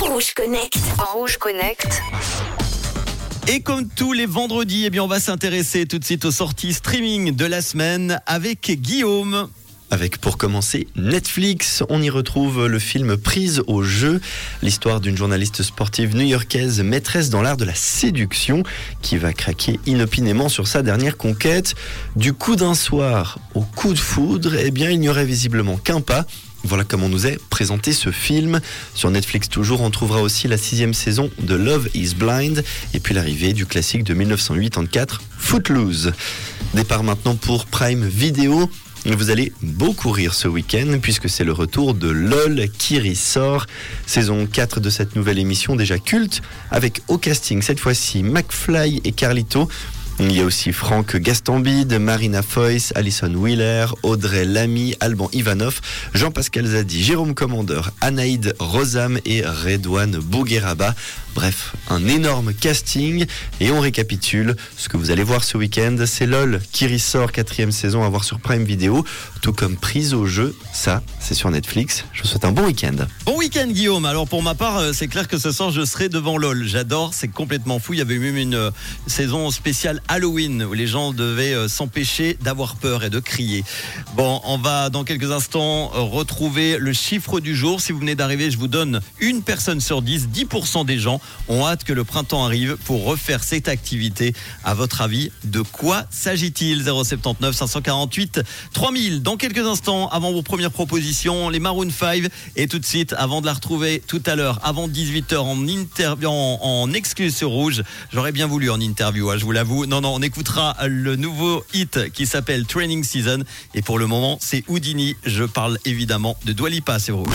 Rouge Connect. Rouge Connect. Et comme tous les vendredis, eh bien, on va s'intéresser tout de suite aux sorties streaming de la semaine avec Guillaume. Avec pour commencer Netflix, on y retrouve le film Prise au jeu, l'histoire d'une journaliste sportive new-yorkaise maîtresse dans l'art de la séduction qui va craquer inopinément sur sa dernière conquête. Du coup d'un soir au coup de foudre, eh bien il n'y aurait visiblement qu'un pas. Voilà comment nous est présenté ce film. Sur Netflix toujours, on trouvera aussi la sixième saison de Love is Blind et puis l'arrivée du classique de 1984, Footloose. Départ maintenant pour Prime Video. Vous allez beaucoup rire ce week-end puisque c'est le retour de LOL qui ressort. Saison 4 de cette nouvelle émission déjà culte avec au casting cette fois-ci McFly et Carlito. Il y a aussi Franck Gastambide, Marina Foyce, Alison Wheeler, Audrey Lamy, Alban Ivanov, Jean-Pascal Zadi, Jérôme Commandeur, Anaïd Rosam et Redouane Bougueraba. Bref, un énorme casting. Et on récapitule ce que vous allez voir ce week-end. C'est LOL qui ressort quatrième saison à voir sur Prime Video, tout comme Prise au jeu. Ça, c'est sur Netflix. Je vous souhaite un bon week-end. Bon week-end Guillaume. Alors pour ma part, euh, c'est clair que ce soir je serai devant LOL. J'adore, c'est complètement fou. Il y avait même une euh, saison spéciale Halloween où les gens devaient euh, s'empêcher d'avoir peur et de crier. Bon, on va dans quelques instants retrouver le chiffre du jour. Si vous venez d'arriver, je vous donne une personne sur 10, 10% des gens ont hâte que le printemps arrive pour refaire cette activité. À votre avis, de quoi s'agit-il? 079 548 3000. Dans quelques instants, avant vos premières propositions, les Maroon 5. Et tout de suite, avant de la retrouver tout à l'heure, avant 18h en interview, en, en exclus sur Rouge. J'aurais bien voulu en interview, hein, je vous l'avoue. Non, non, on écoutera le nouveau hit qui s'appelle Training Season. Et pour le moment, c'est Houdini. Je parle évidemment de Dwalipa, c'est Rouge.